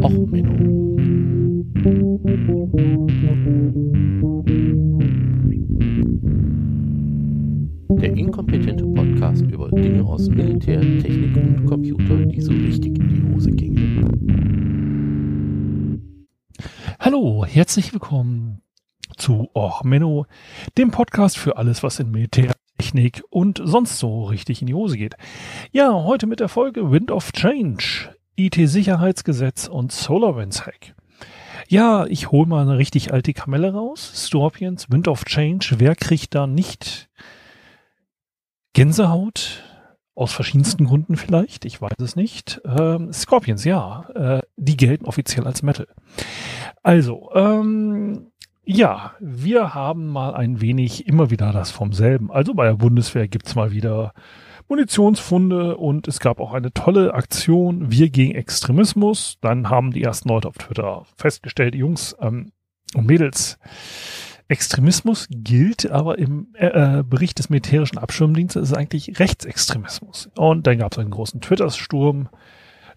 Och, Menno. Der inkompetente Podcast über Dinge aus Militär, Technik und Computer, die so richtig in die Hose gingen. Hallo, herzlich willkommen zu Och Menno, dem Podcast für alles, was in Militär, Technik und sonst so richtig in die Hose geht. Ja, heute mit der Folge Wind of Change, IT-Sicherheitsgesetz und SolarWinds Hack. Ja, ich hole mal eine richtig alte Kamelle raus. Scorpions, Wind of Change. Wer kriegt da nicht Gänsehaut? Aus verschiedensten Gründen vielleicht, ich weiß es nicht. Ähm, Scorpions, ja, äh, die gelten offiziell als Metal. Also, ähm, ja, wir haben mal ein wenig immer wieder das vom selben. Also bei der Bundeswehr gibt's mal wieder Munitionsfunde und es gab auch eine tolle Aktion Wir gegen Extremismus. Dann haben die ersten Leute auf Twitter festgestellt, Jungs ähm, und Mädels, Extremismus gilt aber im äh, äh Bericht des militärischen Abschirmdienstes ist eigentlich Rechtsextremismus. Und dann gab es einen großen Twitter-Sturm.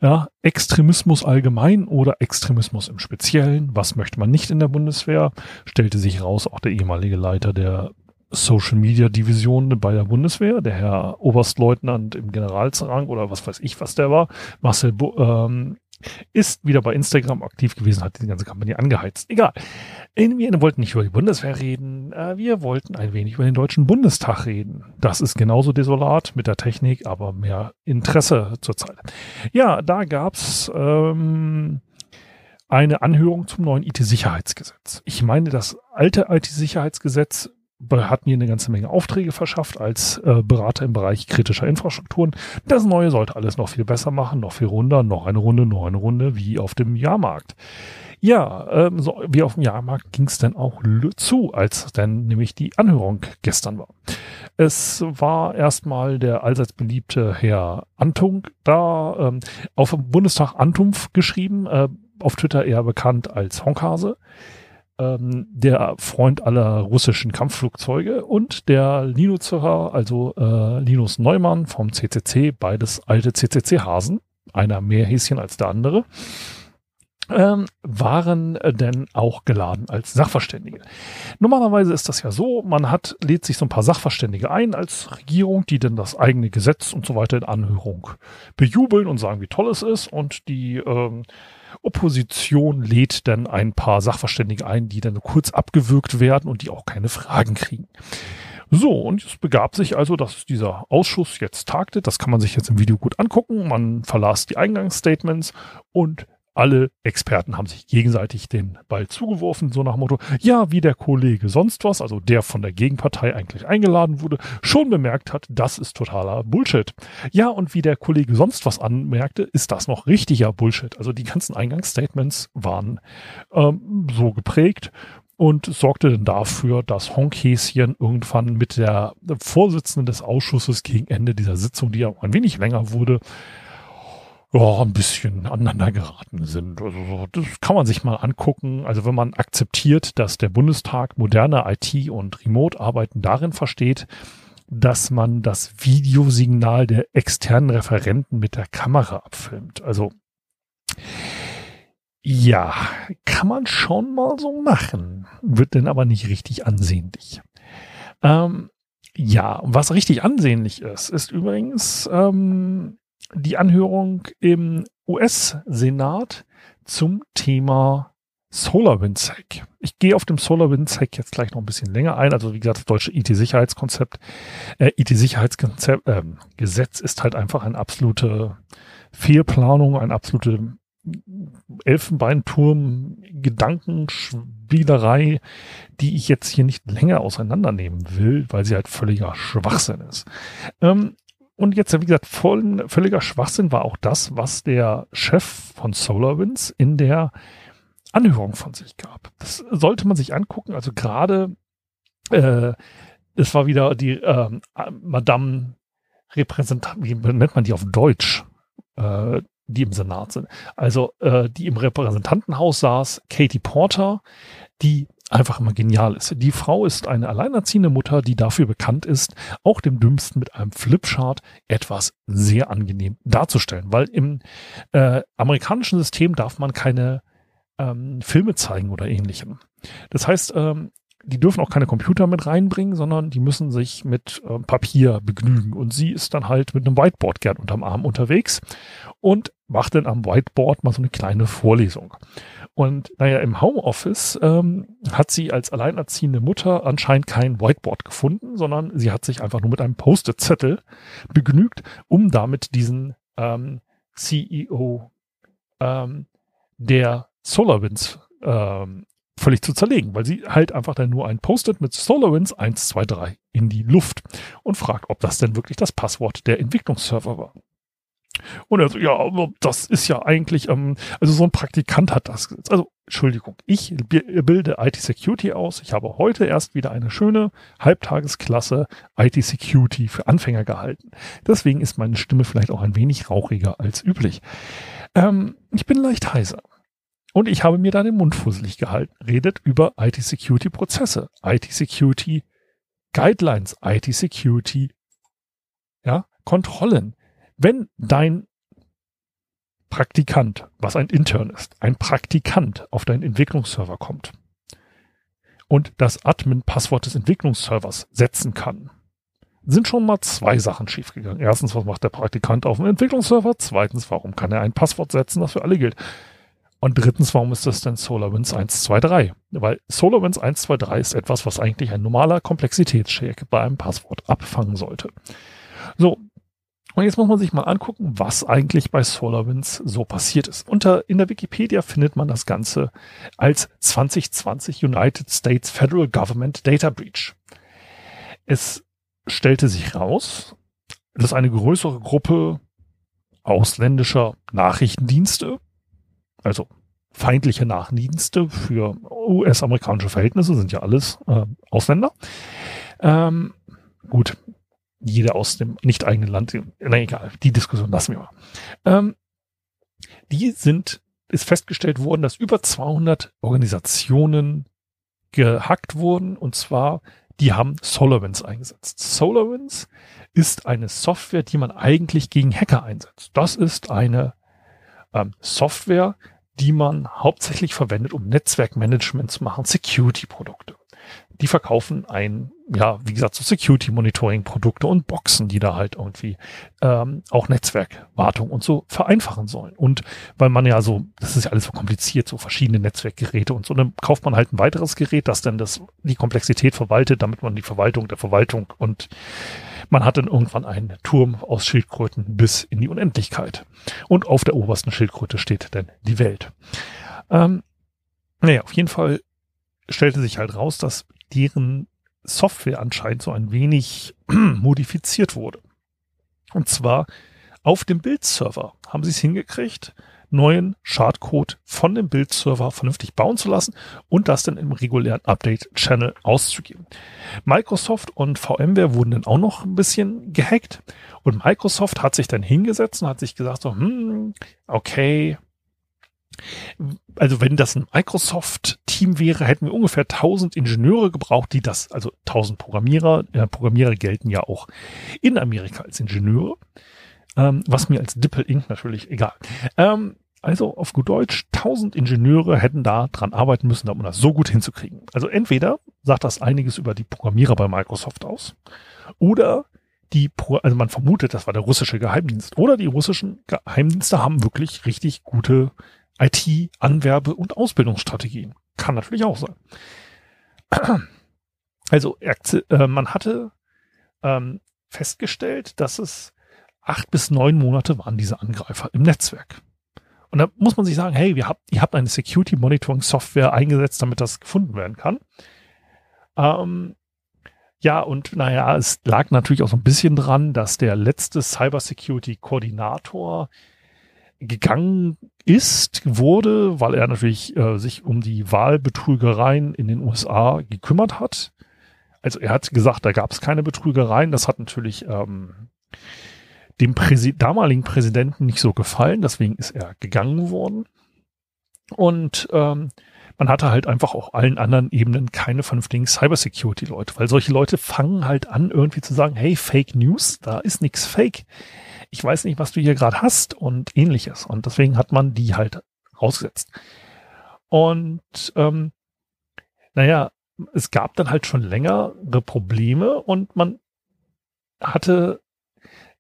Ja, Extremismus allgemein oder Extremismus im Speziellen. Was möchte man nicht in der Bundeswehr? Stellte sich raus, auch der ehemalige Leiter der Social Media Division bei der Bundeswehr, der Herr Oberstleutnant im Generalsrang oder was weiß ich, was der war, Marcel Bo ähm, ist wieder bei Instagram aktiv gewesen, hat die ganze Kampagne angeheizt. Egal. Wir wollten nicht über die Bundeswehr reden, äh, wir wollten ein wenig über den Deutschen Bundestag reden. Das ist genauso desolat mit der Technik, aber mehr Interesse zurzeit. Ja, da gab's ähm, eine Anhörung zum neuen IT-Sicherheitsgesetz. Ich meine, das alte IT-Sicherheitsgesetz hat mir eine ganze Menge Aufträge verschafft als äh, Berater im Bereich kritischer Infrastrukturen. Das Neue sollte alles noch viel besser machen, noch viel runder, noch eine Runde, noch eine Runde, wie auf dem Jahrmarkt. Ja, ähm, so wie auf dem Jahrmarkt ging es dann auch zu, als dann nämlich die Anhörung gestern war. Es war erstmal der allseits beliebte Herr Antung da, ähm, auf dem Bundestag Antumpf geschrieben, äh, auf Twitter eher bekannt als Honkhase ähm, der Freund aller russischen Kampfflugzeuge und der Linuzer, also äh, Linus Neumann vom CCC, beides alte CCC-Hasen, einer mehr Häschen als der andere, ähm, waren äh, denn auch geladen als Sachverständige. Normalerweise ist das ja so, man hat, lädt sich so ein paar Sachverständige ein als Regierung, die dann das eigene Gesetz und so weiter in Anhörung bejubeln und sagen, wie toll es ist und die ähm, Opposition lädt dann ein paar Sachverständige ein, die dann kurz abgewürgt werden und die auch keine Fragen kriegen. So, und es begab sich also, dass dieser Ausschuss jetzt tagte. Das kann man sich jetzt im Video gut angucken. Man verlas die Eingangsstatements und alle Experten haben sich gegenseitig den Ball zugeworfen, so nach Motto, ja, wie der Kollege sonst was, also der von der Gegenpartei eigentlich eingeladen wurde, schon bemerkt hat, das ist totaler Bullshit. Ja, und wie der Kollege sonst was anmerkte, ist das noch richtiger Bullshit. Also die ganzen Eingangsstatements waren ähm, so geprägt und sorgte dann dafür, dass Honkhäschen irgendwann mit der Vorsitzenden des Ausschusses gegen Ende dieser Sitzung, die ja auch ein wenig länger wurde, ja, ein bisschen aneinander geraten sind. Also das kann man sich mal angucken. Also wenn man akzeptiert, dass der Bundestag moderne IT und Remote-Arbeiten darin versteht, dass man das Videosignal der externen Referenten mit der Kamera abfilmt. Also ja, kann man schon mal so machen, wird denn aber nicht richtig ansehnlich. Ähm, ja, was richtig ansehnlich ist, ist übrigens ähm, die Anhörung im US-Senat zum Thema SolarWinds Hack. Ich gehe auf dem SolarWinds Hack jetzt gleich noch ein bisschen länger ein. Also wie gesagt, das deutsche IT-Sicherheitskonzept, äh, IT-Sicherheitsgesetz äh, Gesetz ist halt einfach eine absolute Fehlplanung, eine absolute Elfenbeinturm Gedankenspielerei, die ich jetzt hier nicht länger auseinandernehmen will, weil sie halt völliger Schwachsinn ist. Ähm, und jetzt, wie gesagt, voll, völliger Schwachsinn war auch das, was der Chef von SolarWinds in der Anhörung von sich gab. Das sollte man sich angucken. Also gerade, äh, es war wieder die äh, Madame Repräsentant, wie nennt man die auf Deutsch, äh, die im Senat sind. Also äh, die im Repräsentantenhaus saß, Katie Porter, die einfach immer genial ist. Die Frau ist eine alleinerziehende Mutter, die dafür bekannt ist, auch dem Dümmsten mit einem Flipchart etwas sehr angenehm darzustellen, weil im äh, amerikanischen System darf man keine ähm, Filme zeigen oder ähnlichem. Das heißt, ähm, die dürfen auch keine Computer mit reinbringen, sondern die müssen sich mit äh, Papier begnügen. Und sie ist dann halt mit einem Whiteboard gern unterm Arm unterwegs und macht dann am Whiteboard mal so eine kleine Vorlesung. Und naja, im Homeoffice ähm, hat sie als alleinerziehende Mutter anscheinend kein Whiteboard gefunden, sondern sie hat sich einfach nur mit einem Post-it-Zettel begnügt, um damit diesen ähm, CEO ähm, der SolarWinds ähm, völlig zu zerlegen, weil sie halt einfach dann nur ein Post-it mit SolarWinds 123 in die Luft und fragt, ob das denn wirklich das Passwort der Entwicklungsserver war. Und er so, ja, aber das ist ja eigentlich, ähm, also so ein Praktikant hat das. Also, Entschuldigung, ich bilde IT-Security aus. Ich habe heute erst wieder eine schöne Halbtagesklasse IT-Security für Anfänger gehalten. Deswegen ist meine Stimme vielleicht auch ein wenig rauchiger als üblich. Ähm, ich bin leicht heiser. Und ich habe mir da den Mund fusselig gehalten. Redet über IT-Security-Prozesse, IT-Security Guidelines, IT-Security, ja, Kontrollen. Wenn dein Praktikant, was ein Intern ist, ein Praktikant auf deinen Entwicklungsserver kommt und das Admin-Passwort des Entwicklungsservers setzen kann, sind schon mal zwei Sachen schiefgegangen. Erstens, was macht der Praktikant auf dem Entwicklungsserver? Zweitens, warum kann er ein Passwort setzen, das für alle gilt? Und drittens, warum ist das denn SolarWinds 123? Weil SolarWinds 123 ist etwas, was eigentlich ein normaler Komplexitätscheck bei einem Passwort abfangen sollte. So. Und jetzt muss man sich mal angucken, was eigentlich bei SolarWinds so passiert ist. Unter, in der Wikipedia findet man das Ganze als 2020 United States Federal Government Data Breach. Es stellte sich raus, dass eine größere Gruppe ausländischer Nachrichtendienste also feindliche Nachdienste für US-amerikanische Verhältnisse, sind ja alles äh, Ausländer. Ähm, gut, jeder aus dem nicht eigenen Land, na egal, die Diskussion lassen wir mal. Ähm, die sind, ist festgestellt worden, dass über 200 Organisationen gehackt wurden und zwar, die haben SolarWinds eingesetzt. SolarWinds ist eine Software, die man eigentlich gegen Hacker einsetzt. Das ist eine ähm, Software, die man hauptsächlich verwendet, um Netzwerkmanagement zu machen, Security-Produkte. Die verkaufen ein, ja, wie gesagt, so Security-Monitoring-Produkte und Boxen, die da halt irgendwie ähm, auch Netzwerkwartung und so vereinfachen sollen. Und weil man ja so, das ist ja alles so kompliziert, so verschiedene Netzwerkgeräte und so, dann kauft man halt ein weiteres Gerät, das dann das, die Komplexität verwaltet, damit man die Verwaltung der Verwaltung und man hat dann irgendwann einen Turm aus Schildkröten bis in die Unendlichkeit. Und auf der obersten Schildkröte steht dann die Welt. Ähm, naja, auf jeden Fall stellte sich halt raus, dass deren Software anscheinend so ein wenig modifiziert wurde. Und zwar auf dem Bildserver haben sie es hingekriegt, neuen Schadcode von dem Bildserver vernünftig bauen zu lassen und das dann im regulären Update-Channel auszugeben. Microsoft und VMware wurden dann auch noch ein bisschen gehackt und Microsoft hat sich dann hingesetzt und hat sich gesagt so, hm, okay, also wenn das ein Microsoft-Team wäre, hätten wir ungefähr 1000 Ingenieure gebraucht, die das, also 1000 Programmierer, äh, Programmierer gelten ja auch in Amerika als Ingenieure, ähm, was mir als Dippel Inc. natürlich egal. Ähm, also auf gut Deutsch, 1000 Ingenieure hätten da dran arbeiten müssen, um das so gut hinzukriegen. Also entweder sagt das einiges über die Programmierer bei Microsoft aus oder die, also man vermutet, das war der russische Geheimdienst oder die russischen Geheimdienste haben wirklich richtig gute IT-Anwerbe- und Ausbildungsstrategien. Kann natürlich auch sein. Also äh, man hatte ähm, festgestellt, dass es acht bis neun Monate waren diese Angreifer im Netzwerk. Und da muss man sich sagen, hey, wir habt, ihr habt eine Security Monitoring Software eingesetzt, damit das gefunden werden kann. Ähm, ja, und naja, es lag natürlich auch so ein bisschen dran, dass der letzte Cyber Security Koordinator gegangen ist, wurde, weil er natürlich äh, sich um die Wahlbetrügereien in den USA gekümmert hat. Also er hat gesagt, da gab es keine Betrügereien. Das hat natürlich ähm, dem Präsi damaligen Präsidenten nicht so gefallen, deswegen ist er gegangen worden. Und ähm, man hatte halt einfach auch allen anderen Ebenen keine vernünftigen Cybersecurity-Leute, weil solche Leute fangen halt an, irgendwie zu sagen, hey, Fake News, da ist nichts Fake. Ich weiß nicht, was du hier gerade hast und ähnliches. Und deswegen hat man die halt rausgesetzt. Und ähm, naja, es gab dann halt schon längere Probleme und man hatte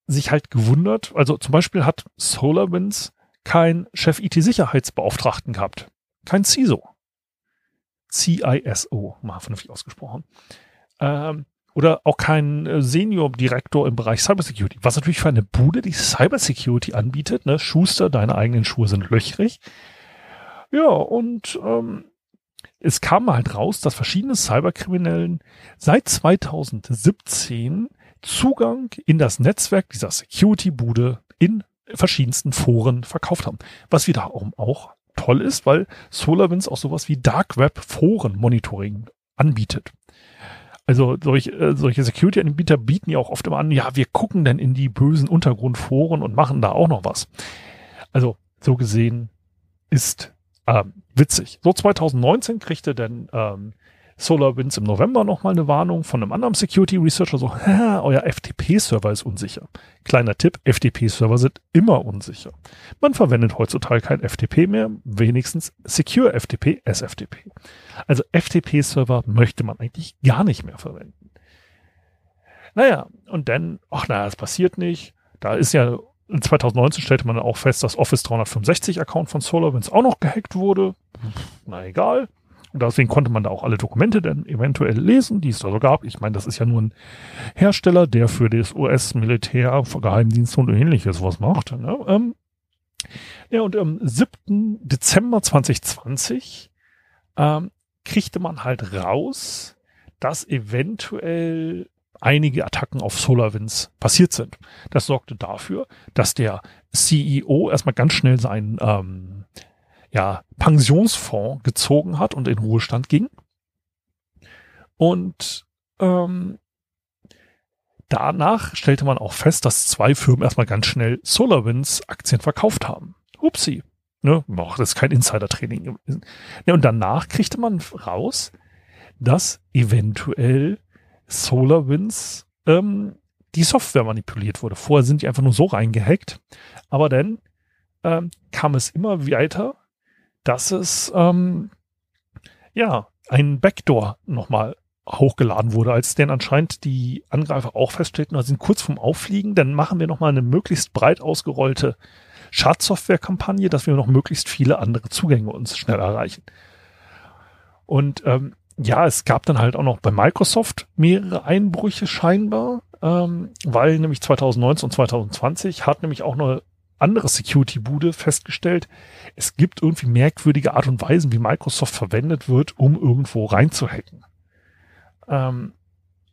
sich halt gewundert, also zum Beispiel hat SolarWinds kein Chef-IT-Sicherheitsbeauftragten gehabt. Kein CISO. CISO, mal vernünftig ausgesprochen. Ähm, oder auch kein äh, Senior-Direktor im Bereich Cybersecurity. Was natürlich für eine Bude, die Cybersecurity anbietet. Ne? Schuster, deine eigenen Schuhe sind löchrig. Ja, und ähm, es kam halt raus, dass verschiedene Cyberkriminellen seit 2017 Zugang in das Netzwerk dieser Security-Bude in verschiedensten Foren verkauft haben. Was wiederum auch toll ist, weil SolarWinds auch sowas wie Dark Web Foren Monitoring anbietet. Also solch, äh, solche Security-Anbieter bieten ja auch oft immer an, ja, wir gucken denn in die bösen Untergrundforen und machen da auch noch was. Also so gesehen ist ähm, witzig. So 2019 kriegte dann ähm, SolarWinds im November nochmal eine Warnung von einem anderen Security Researcher, so, euer FTP-Server ist unsicher. Kleiner Tipp, FTP-Server sind immer unsicher. Man verwendet heutzutage kein FTP mehr, wenigstens Secure FTP, SFTP. Also FTP-Server möchte man eigentlich gar nicht mehr verwenden. Naja, und dann, ach naja, es passiert nicht. Da ist ja, in 2019 stellte man auch fest, dass Office 365 Account von SolarWinds auch noch gehackt wurde. Na egal. Und deswegen konnte man da auch alle Dokumente dann eventuell lesen, die es da so gab. Ich meine, das ist ja nur ein Hersteller, der für das US-Militär, Geheimdienste und ähnliches was macht. Ne? Ähm, ja, und am 7. Dezember 2020 ähm, kriegte man halt raus, dass eventuell einige Attacken auf SolarWinds passiert sind. Das sorgte dafür, dass der CEO erstmal ganz schnell seinen ähm, ja, Pensionsfonds gezogen hat und in Ruhestand ging. Und ähm, danach stellte man auch fest, dass zwei Firmen erstmal ganz schnell SolarWinds Aktien verkauft haben. Upsi. Ne? Och, das ist kein Insider-Training. Ja, und danach kriegte man raus, dass eventuell SolarWinds ähm, die Software manipuliert wurde. Vorher sind die einfach nur so reingehackt. Aber dann ähm, kam es immer weiter dass es ähm, ja ein Backdoor nochmal hochgeladen wurde, als denn anscheinend die Angreifer auch feststellten, also sind kurz vorm Auffliegen, dann machen wir nochmal eine möglichst breit ausgerollte Schadsoftware-Kampagne, dass wir noch möglichst viele andere Zugänge uns schnell erreichen. Und ähm, ja, es gab dann halt auch noch bei Microsoft mehrere Einbrüche scheinbar, ähm, weil nämlich 2019 und 2020 hat nämlich auch eine andere Security-Bude festgestellt, es gibt irgendwie merkwürdige Art und Weisen, wie Microsoft verwendet wird, um irgendwo reinzuhacken. Ähm,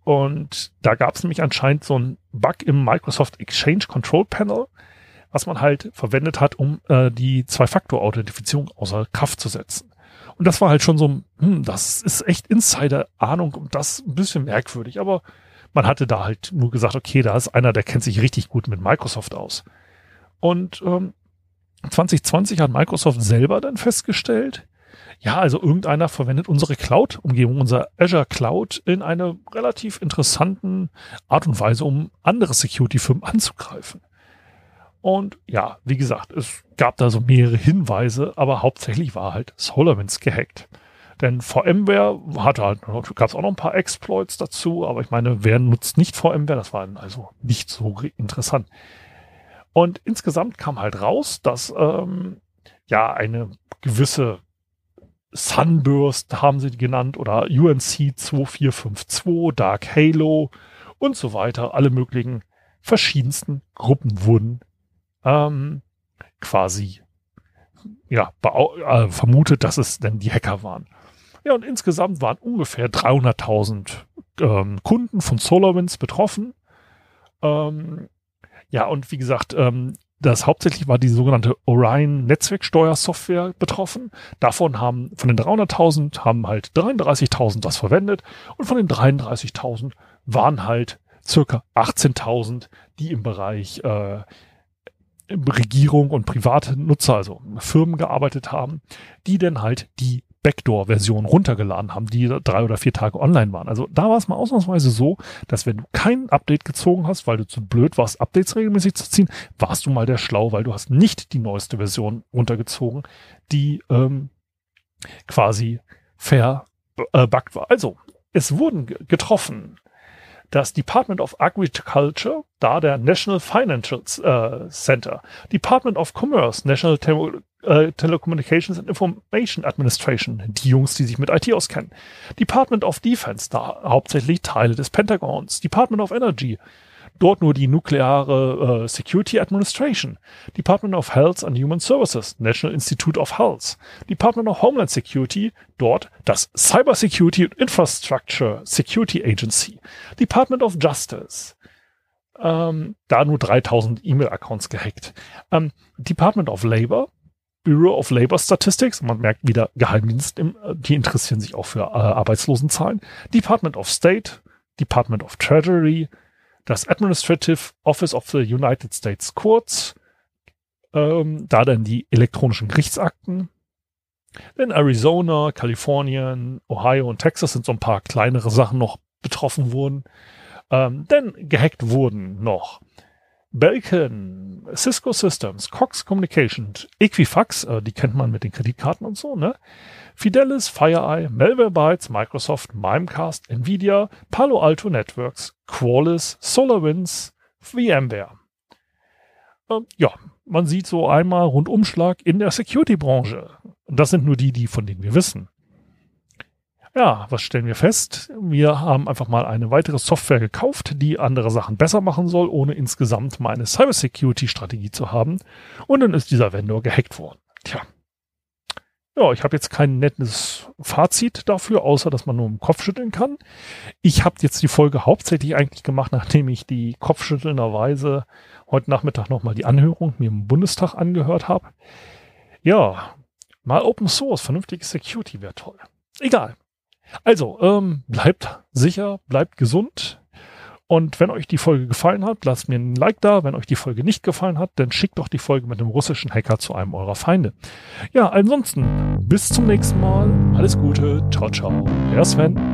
und da gab es nämlich anscheinend so einen Bug im Microsoft Exchange Control Panel, was man halt verwendet hat, um äh, die Zwei-Faktor-Authentifizierung außer Kraft zu setzen. Und das war halt schon so, hm, das ist echt Insider-Ahnung und das ein bisschen merkwürdig, aber man hatte da halt nur gesagt, okay, da ist einer, der kennt sich richtig gut mit Microsoft aus. Und ähm, 2020 hat Microsoft selber dann festgestellt, ja, also irgendeiner verwendet unsere Cloud-Umgebung, unser Azure Cloud in einer relativ interessanten Art und Weise, um andere Security-Firmen anzugreifen. Und ja, wie gesagt, es gab da so mehrere Hinweise, aber hauptsächlich war halt SolarWinds gehackt. Denn VMware hatte halt, gab es auch noch ein paar Exploits dazu, aber ich meine, wer nutzt nicht VMware? Das war also nicht so interessant. Und insgesamt kam halt raus, dass ähm, ja eine gewisse Sunburst haben sie genannt oder UNC 2452, Dark Halo und so weiter. Alle möglichen verschiedensten Gruppen wurden ähm, quasi ja äh, vermutet, dass es denn die Hacker waren. Ja, und insgesamt waren ungefähr 300.000 ähm, Kunden von SolarWinds betroffen. Ähm, ja, und wie gesagt, ähm, das hauptsächlich war die sogenannte Orion Netzwerksteuersoftware betroffen. Davon haben, von den 300.000 haben halt 33.000 das verwendet und von den 33.000 waren halt circa 18.000, die im Bereich äh, Regierung und private Nutzer, also Firmen gearbeitet haben, die dann halt die Backdoor-Versionen runtergeladen haben, die drei oder vier Tage online waren. Also da war es mal ausnahmsweise so, dass wenn du kein Update gezogen hast, weil du zu blöd warst, Updates regelmäßig zu ziehen, warst du mal der Schlau, weil du hast nicht die neueste Version runtergezogen, die ähm, quasi verbuggt war. Also, es wurden getroffen das Department of Agriculture, da der National Financial äh, Center, Department of Commerce, National Te äh, Telecommunications and Information Administration, die Jungs, die sich mit IT auskennen, Department of Defense, da hauptsächlich Teile des Pentagons, Department of Energy, dort nur die nukleare äh, Security Administration, Department of Health and Human Services, National Institute of Health, Department of Homeland Security, dort das Cyber Security Infrastructure Security Agency, Department of Justice, ähm, da nur 3000 E-Mail-Accounts gehackt, ähm, Department of Labor, Bureau of Labor Statistics, man merkt wieder Geheimdienst, im, äh, die interessieren sich auch für äh, Arbeitslosenzahlen, Department of State, Department of Treasury, das Administrative Office of the United States Courts, ähm, da dann die elektronischen Gerichtsakten. Denn Arizona, Kalifornien, Ohio und Texas sind so ein paar kleinere Sachen noch betroffen wurden. Ähm, denn gehackt wurden noch Belkin, Cisco Systems, Cox Communications, Equifax, äh, die kennt man mit den Kreditkarten und so, ne? Fidelis, FireEye, Malwarebytes, Microsoft, Mimecast, Nvidia, Palo Alto Networks, Qualys, SolarWinds, VMware. Ähm, ja, man sieht so einmal Rundumschlag in der Security-Branche. Das sind nur die, die von denen wir wissen. Ja, was stellen wir fest? Wir haben einfach mal eine weitere Software gekauft, die andere Sachen besser machen soll, ohne insgesamt mal eine Cybersecurity-Strategie zu haben. Und dann ist dieser Vendor gehackt worden. Tja, ja, ich habe jetzt kein nettes Fazit dafür, außer dass man nur im Kopf schütteln kann. Ich habe jetzt die Folge hauptsächlich eigentlich gemacht, nachdem ich die kopfschüttelnderweise heute Nachmittag nochmal die Anhörung mir im Bundestag angehört habe. Ja, mal Open Source, vernünftige Security wäre toll. Egal. Also, ähm, bleibt sicher, bleibt gesund. Und wenn euch die Folge gefallen hat, lasst mir ein Like da. Wenn euch die Folge nicht gefallen hat, dann schickt doch die Folge mit einem russischen Hacker zu einem eurer Feinde. Ja, ansonsten bis zum nächsten Mal. Alles Gute. Ciao, ciao. Der Sven.